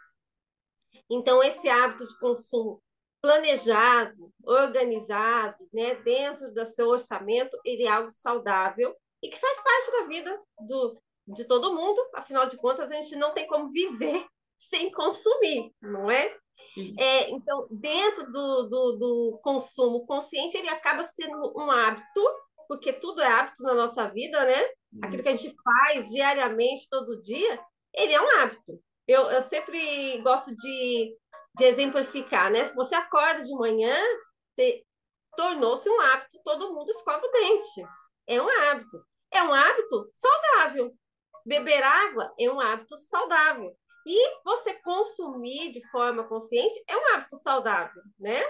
Então, esse hábito de consumo planejado, organizado, né, dentro do seu orçamento, ele é algo saudável e que faz parte da vida do, de todo mundo. Afinal de contas, a gente não tem como viver (laughs) sem consumir, não é? é então, dentro do, do, do, consumo consciente, ele acaba sendo um hábito, porque tudo é hábito na nossa vida, né? Uhum. Aquilo que a gente faz diariamente, todo dia, ele é um hábito. Eu, eu sempre gosto de, de exemplificar, né? Você acorda de manhã, tornou-se um hábito, todo mundo escova o dente. é um hábito. É um hábito saudável. Beber água é um hábito saudável. E você consumir de forma consciente é um hábito saudável, né?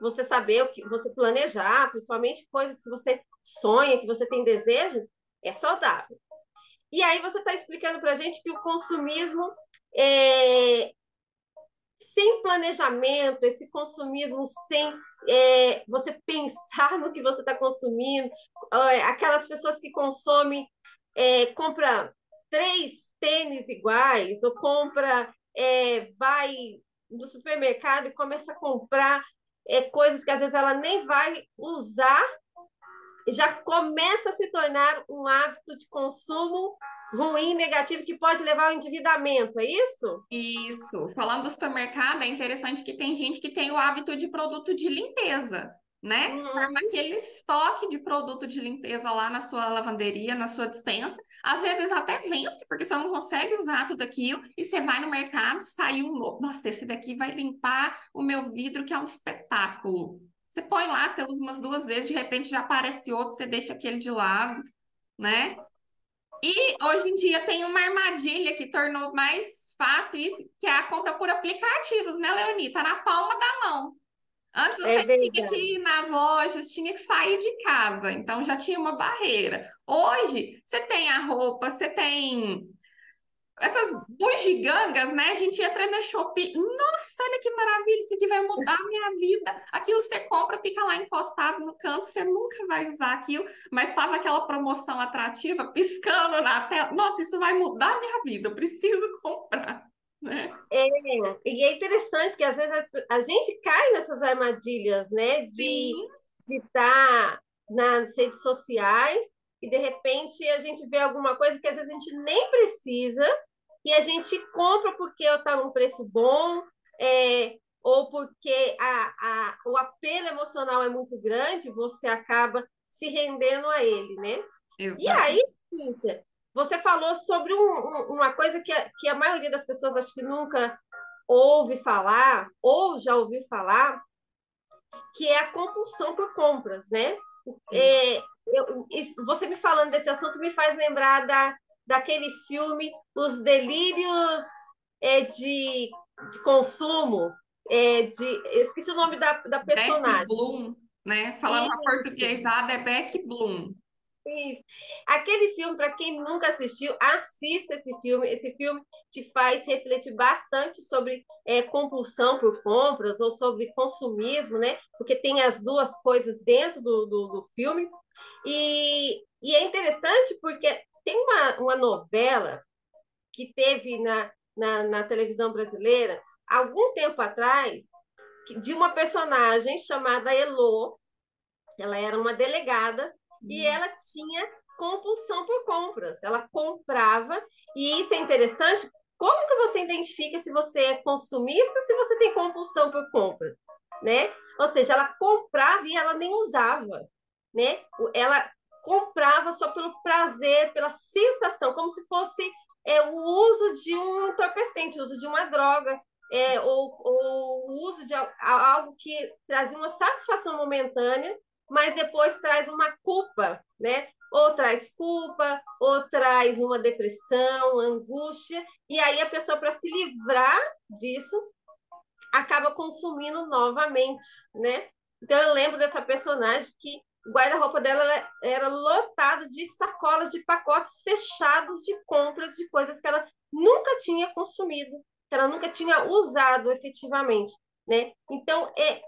Você saber o que você planejar, principalmente coisas que você sonha, que você tem desejo, é saudável. E aí você está explicando para a gente que o consumismo é, sem planejamento, esse consumismo sem é, você pensar no que você está consumindo, aquelas pessoas que consomem, é, compra três tênis iguais, ou compra, é, vai no supermercado e começa a comprar é, coisas que às vezes ela nem vai usar, já começa a se tornar um hábito de consumo ruim, negativo, que pode levar ao endividamento, é isso? Isso. Falando do supermercado, é interessante que tem gente que tem o hábito de produto de limpeza, né? Uhum. Forma aquele estoque de produto de limpeza lá na sua lavanderia, na sua dispensa. Às vezes até vence, porque você não consegue usar tudo aquilo, e você vai no mercado, sai um novo. Nossa, esse daqui vai limpar o meu vidro, que é um espetáculo. Você põe lá, você usa umas duas vezes, de repente já aparece outro, você deixa aquele de lado, né? E hoje em dia tem uma armadilha que tornou mais fácil isso, que é a compra por aplicativos, né, Leoni? Tá na palma da mão. Antes você é tinha que ir nas lojas, tinha que sair de casa, então já tinha uma barreira. Hoje, você tem a roupa, você tem essas bugigangas, né? A gente entra na Shopee. Nossa, olha que maravilha, isso aqui vai mudar a minha vida. Aquilo você compra, fica lá encostado no canto, você nunca vai usar aquilo, mas estava aquela promoção atrativa piscando na tela. Nossa, isso vai mudar a minha vida, eu preciso comprar. Né? É, e é interessante que às vezes a gente cai nessas armadilhas, né? De estar tá nas redes sociais e de repente a gente vê alguma coisa que às vezes a gente nem precisa e a gente compra porque está num preço bom, é, ou porque a, a, o apelo emocional é muito grande, você acaba se rendendo a ele, né? Exato. E aí, Cíntia, você falou sobre um, um, uma coisa que a, que a maioria das pessoas acho que nunca ouve falar, ou já ouviu falar, que é a compulsão por compras, né? É, eu, você me falando desse assunto me faz lembrar da, daquele filme Os Delírios é, de, de Consumo. É, de, eu esqueci o nome da, da personagem. Beck Bloom, né? Falando a portuguesada é Beck Bloom. Isso. Aquele filme, para quem nunca assistiu, assista esse filme. Esse filme te faz refletir bastante sobre é, compulsão por compras ou sobre consumismo, né? Porque tem as duas coisas dentro do, do, do filme. E, e é interessante porque tem uma, uma novela que teve na, na, na televisão brasileira, algum tempo atrás, de uma personagem chamada Elo. Ela era uma delegada e hum. ela tinha compulsão por compras. Ela comprava, e isso é interessante. Como que você identifica se você é consumista, se você tem compulsão por compra, né? Ou seja, ela comprava e ela nem usava né? Ela comprava só pelo prazer, pela sensação, como se fosse é, o uso de um entorpecente, o uso de uma droga, é, ou, ou o uso de algo que trazia uma satisfação momentânea, mas depois traz uma culpa, né? Ou traz culpa, ou traz uma depressão, angústia, e aí a pessoa, para se livrar disso, acaba consumindo novamente, né? Então eu lembro dessa personagem que o guarda-roupa dela era lotado de sacolas de pacotes fechados de compras de coisas que ela nunca tinha consumido, que ela nunca tinha usado efetivamente, né? Então, é,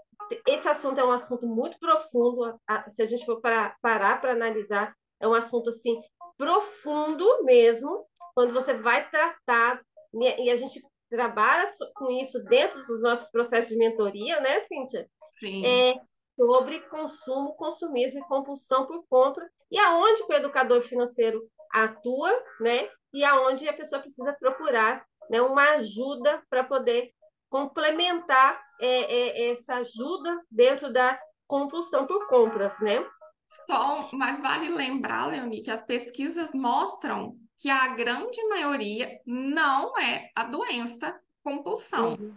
esse assunto é um assunto muito profundo, se a gente for para, parar para analisar, é um assunto assim profundo mesmo, quando você vai tratar e a gente trabalha com isso dentro dos nossos processos de mentoria, né, Cíntia? Sim. É, sobre consumo, consumismo e compulsão por compra, e aonde o educador financeiro atua, né? E aonde a pessoa precisa procurar né, uma ajuda para poder complementar é, é, essa ajuda dentro da compulsão por compras, né? Só, mas vale lembrar, Leonie, que as pesquisas mostram que a grande maioria não é a doença compulsão. Uhum.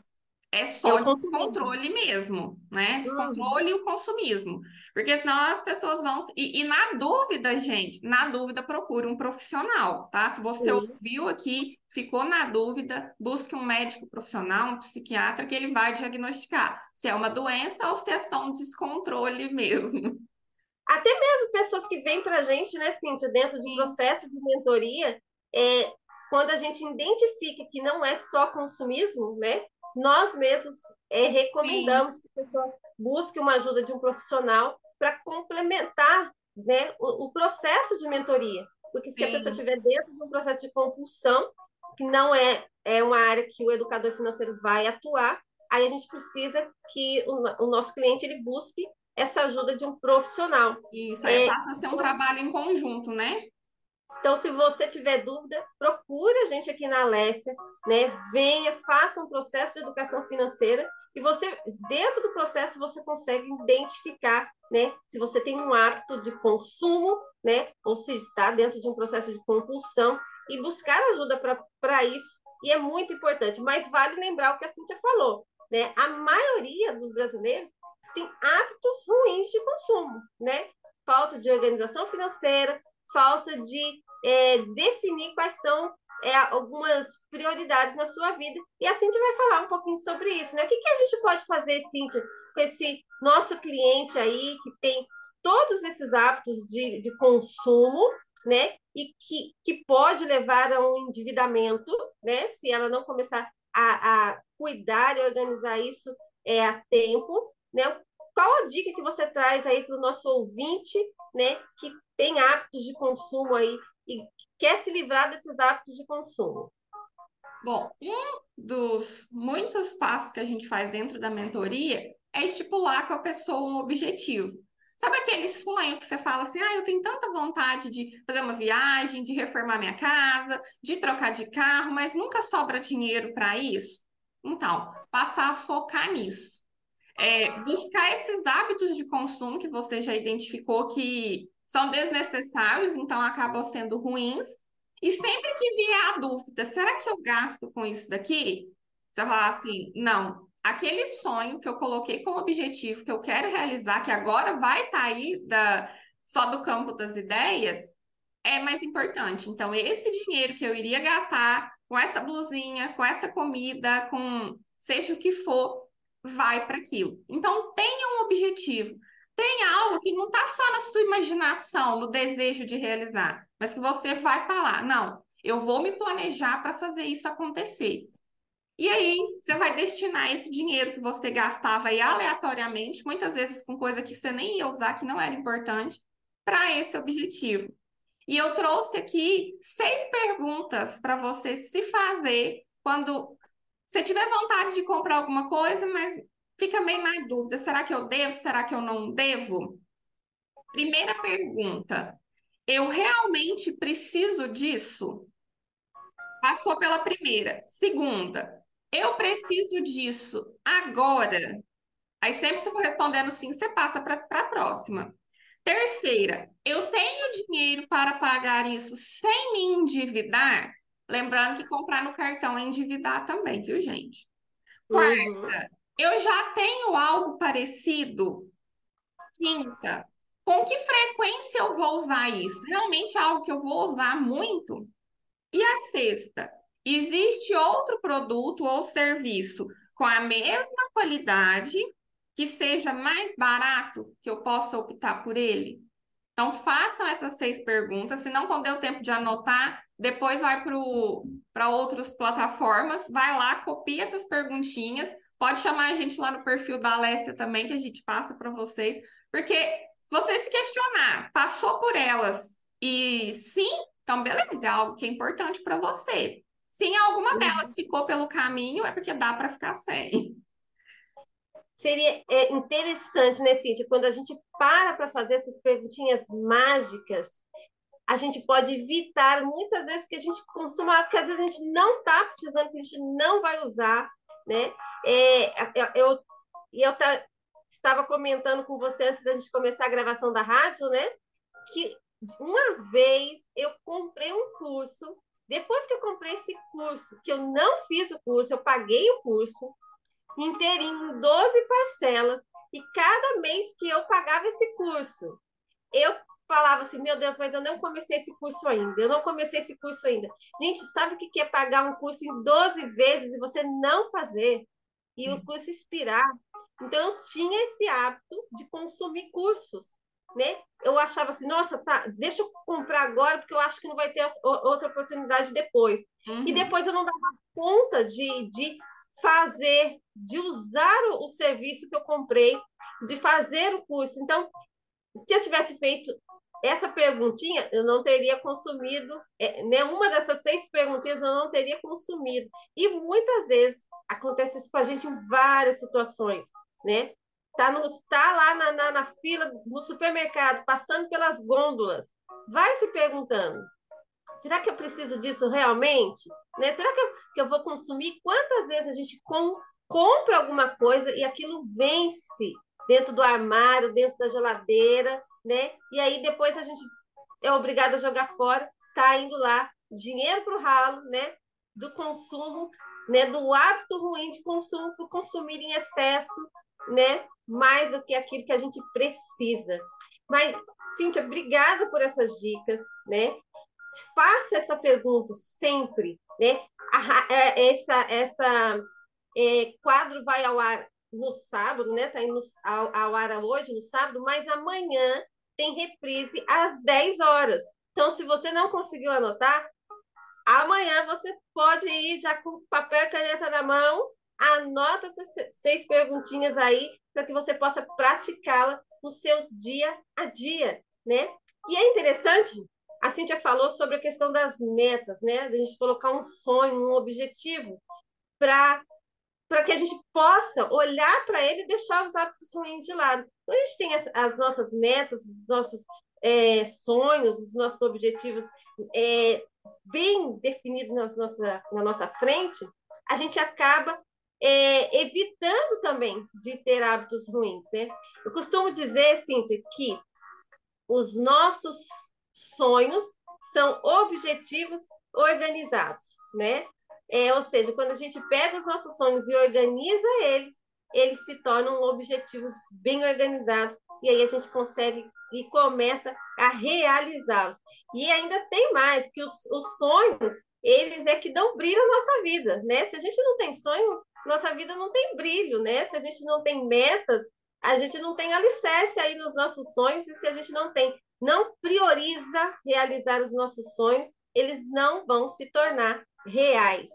É só é descontrole mesmo, né? Descontrole uhum. e o consumismo. Porque senão as pessoas vão. E, e, na dúvida, gente, na dúvida, procure um profissional, tá? Se você Sim. ouviu aqui, ficou na dúvida, busque um médico profissional, um psiquiatra, que ele vai diagnosticar se é uma doença ou se é só um descontrole (laughs) mesmo. Até mesmo pessoas que vêm para a gente, né, Cíntia, dentro de um processo de mentoria, é, quando a gente identifica que não é só consumismo, né? Nós mesmos é, recomendamos Sim. que a pessoa busque uma ajuda de um profissional para complementar né, o, o, processo de mentoria. Porque se Sim. a pessoa estiver dentro de um processo de compulsão, que não é, é uma área que o educador financeiro vai atuar, aí a gente precisa que o, o nosso cliente ele busque essa ajuda de um profissional. Isso, aí é, passa a ser um trabalho em conjunto, né? Então, se você tiver dúvida, procure a gente aqui na Alessia, né? Venha, faça um processo de educação financeira e você, dentro do processo, você consegue identificar, né? Se você tem um hábito de consumo, né? Ou se está dentro de um processo de compulsão e buscar ajuda para isso. E é muito importante, mas vale lembrar o que a Cintia falou, né? A maioria dos brasileiros tem hábitos ruins de consumo, né? Falta de organização financeira, falta de é, definir quais são é, algumas prioridades na sua vida. E a Cíntia vai falar um pouquinho sobre isso, né? O que, que a gente pode fazer, Cíntia, com esse nosso cliente aí que tem todos esses hábitos de, de consumo, né? E que, que pode levar a um endividamento, né? Se ela não começar a, a cuidar e organizar isso é, a tempo, né? Qual a dica que você traz aí para o nosso ouvinte, né? Que tem hábitos de consumo aí e quer se livrar desses hábitos de consumo? Bom, um dos muitos passos que a gente faz dentro da mentoria é estipular com a pessoa um objetivo. Sabe aquele sonho que você fala assim: ah, eu tenho tanta vontade de fazer uma viagem, de reformar minha casa, de trocar de carro, mas nunca sobra dinheiro para isso? Então, passar a focar nisso. É, buscar esses hábitos de consumo que você já identificou que são desnecessários, então acabam sendo ruins. E sempre que vier a dúvida, será que eu gasto com isso daqui? Você vai falar assim, não, aquele sonho que eu coloquei como objetivo, que eu quero realizar, que agora vai sair da, só do campo das ideias, é mais importante. Então, esse dinheiro que eu iria gastar com essa blusinha, com essa comida, com seja o que for, vai para aquilo. Então, tenha um objetivo tem algo que não está só na sua imaginação, no desejo de realizar, mas que você vai falar: não, eu vou me planejar para fazer isso acontecer. E aí, você vai destinar esse dinheiro que você gastava aí aleatoriamente, muitas vezes com coisa que você nem ia usar, que não era importante, para esse objetivo. E eu trouxe aqui seis perguntas para você se fazer quando você tiver vontade de comprar alguma coisa, mas fica meio na dúvida: será que eu devo? Será que eu não devo? Primeira pergunta: eu realmente preciso disso? Passou pela primeira. Segunda, eu preciso disso agora? Aí sempre se for respondendo sim, você passa para a próxima. Terceira, eu tenho dinheiro para pagar isso sem me endividar? Lembrando que comprar no cartão é endividar também, viu, gente? Quarta, uhum. Eu já tenho algo parecido? Quinta, com que frequência eu vou usar isso? Realmente é algo que eu vou usar muito? E a sexta, existe outro produto ou serviço com a mesma qualidade que seja mais barato que eu possa optar por ele? Então, façam essas seis perguntas. Se não, quando deu tempo de anotar, depois vai para outras plataformas, vai lá, copia essas perguntinhas, Pode chamar a gente lá no perfil da Alessia também, que a gente passa para vocês, porque você se questionar, passou por elas e sim, então beleza, é algo que é importante para você. Se alguma uhum. delas ficou pelo caminho, é porque dá para ficar sem. Seria é, interessante, né, Cíntia, quando a gente para para fazer essas perguntinhas mágicas, a gente pode evitar muitas vezes que a gente consuma, que às vezes a gente não está precisando, que a gente não vai usar, né? É, eu, eu tá, estava comentando com você antes da gente começar a gravação da rádio, né? Que uma vez eu comprei um curso. Depois que eu comprei esse curso, que eu não fiz o curso, eu paguei o curso. inteirinho, em 12 parcelas, e cada mês que eu pagava esse curso, eu falava assim, meu Deus, mas eu não comecei esse curso ainda, eu não comecei esse curso ainda. Gente, sabe o que é pagar um curso em 12 vezes e você não fazer? E o curso expirar? Então, eu tinha esse hábito de consumir cursos, né? Eu achava assim, nossa, tá, deixa eu comprar agora, porque eu acho que não vai ter outra oportunidade depois. Uhum. E depois eu não dava conta de, de fazer, de usar o, o serviço que eu comprei, de fazer o curso. Então, se eu tivesse feito essa perguntinha, eu não teria consumido, é, nenhuma dessas seis perguntinhas eu não teria consumido. E muitas vezes acontece isso com a gente em várias situações, né? Tá, no, tá lá na, na, na fila no supermercado, passando pelas gôndolas, vai se perguntando: será que eu preciso disso realmente? Né? Será que eu, que eu vou consumir? Quantas vezes a gente com, compra alguma coisa e aquilo vence dentro do armário, dentro da geladeira, né? E aí depois a gente é obrigado a jogar fora, tá indo lá dinheiro para o ralo, né? Do consumo, né? Do hábito ruim de consumo por consumir em excesso, né? Mais do que aquilo que a gente precisa. Mas, Cíntia, obrigada por essas dicas, né? Faça essa pergunta sempre, né? É, essa, essa é, quadro vai ao ar no sábado, né? Está indo ao, ao ar hoje, no sábado, mas amanhã tem reprise às 10 horas. Então, se você não conseguiu anotar, amanhã você pode ir já com papel e caneta na mão, anota essas seis perguntinhas aí para que você possa praticá-la no seu dia a dia, né? E é interessante, a Cíntia falou sobre a questão das metas, né? De a gente colocar um sonho, um objetivo para para que a gente possa olhar para ele e deixar os hábitos ruins de lado. Quando a gente tem as, as nossas metas, os nossos é, sonhos, os nossos objetivos é, bem definidos nas nossa, na nossa frente, a gente acaba é, evitando também de ter hábitos ruins. Né? Eu costumo dizer, Cíntia, que os nossos sonhos são objetivos organizados, né? É, ou seja, quando a gente pega os nossos sonhos e organiza eles, eles se tornam objetivos bem organizados e aí a gente consegue e começa a realizá-los. E ainda tem mais, que os, os sonhos, eles é que dão brilho à nossa vida, né? Se a gente não tem sonho, nossa vida não tem brilho, né? Se a gente não tem metas, a gente não tem alicerce aí nos nossos sonhos, e se a gente não tem, não prioriza realizar os nossos sonhos, eles não vão se tornar reais.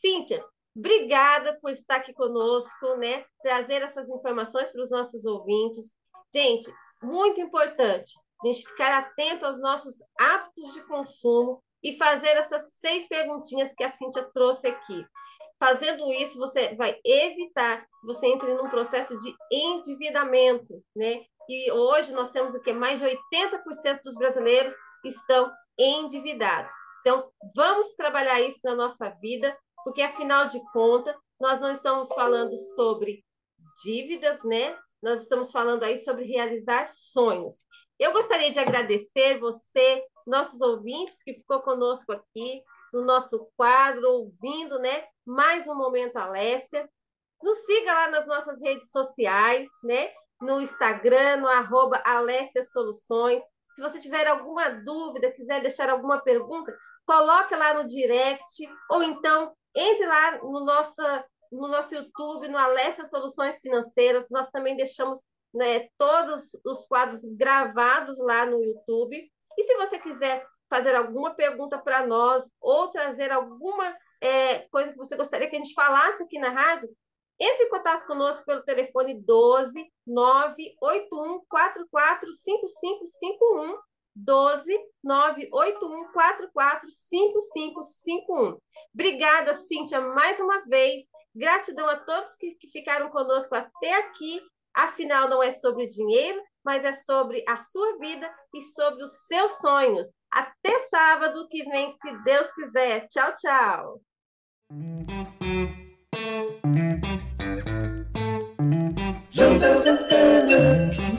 Cíntia, obrigada por estar aqui conosco, né? Trazer essas informações para os nossos ouvintes. Gente, muito importante a gente ficar atento aos nossos hábitos de consumo e fazer essas seis perguntinhas que a Cíntia trouxe aqui. Fazendo isso, você vai evitar que você entre num processo de endividamento, né? E hoje nós temos o que mais de 80% dos brasileiros estão endividados. Então, vamos trabalhar isso na nossa vida, porque afinal de contas, nós não estamos falando sobre dívidas, né? Nós estamos falando aí sobre realizar sonhos. Eu gostaria de agradecer você, nossos ouvintes que ficou conosco aqui no nosso quadro, ouvindo, né? Mais um momento Alessia. Nos siga lá nas nossas redes sociais, né? No Instagram, no arroba Alessia Soluções. Se você tiver alguma dúvida, quiser deixar alguma pergunta, coloque lá no direct, ou então entre lá no nosso, no nosso YouTube, no Alessia Soluções Financeiras. Nós também deixamos né, todos os quadros gravados lá no YouTube. E se você quiser fazer alguma pergunta para nós ou trazer alguma é, coisa que você gostaria que a gente falasse aqui na rádio, entre em contato conosco pelo telefone 12 981 44 5551 12 981 44 5551. Obrigada, Cíntia, mais uma vez. Gratidão a todos que, que ficaram conosco até aqui. Afinal, não é sobre dinheiro, mas é sobre a sua vida e sobre os seus sonhos. Até sábado que vem, se Deus quiser. Tchau, tchau. Santana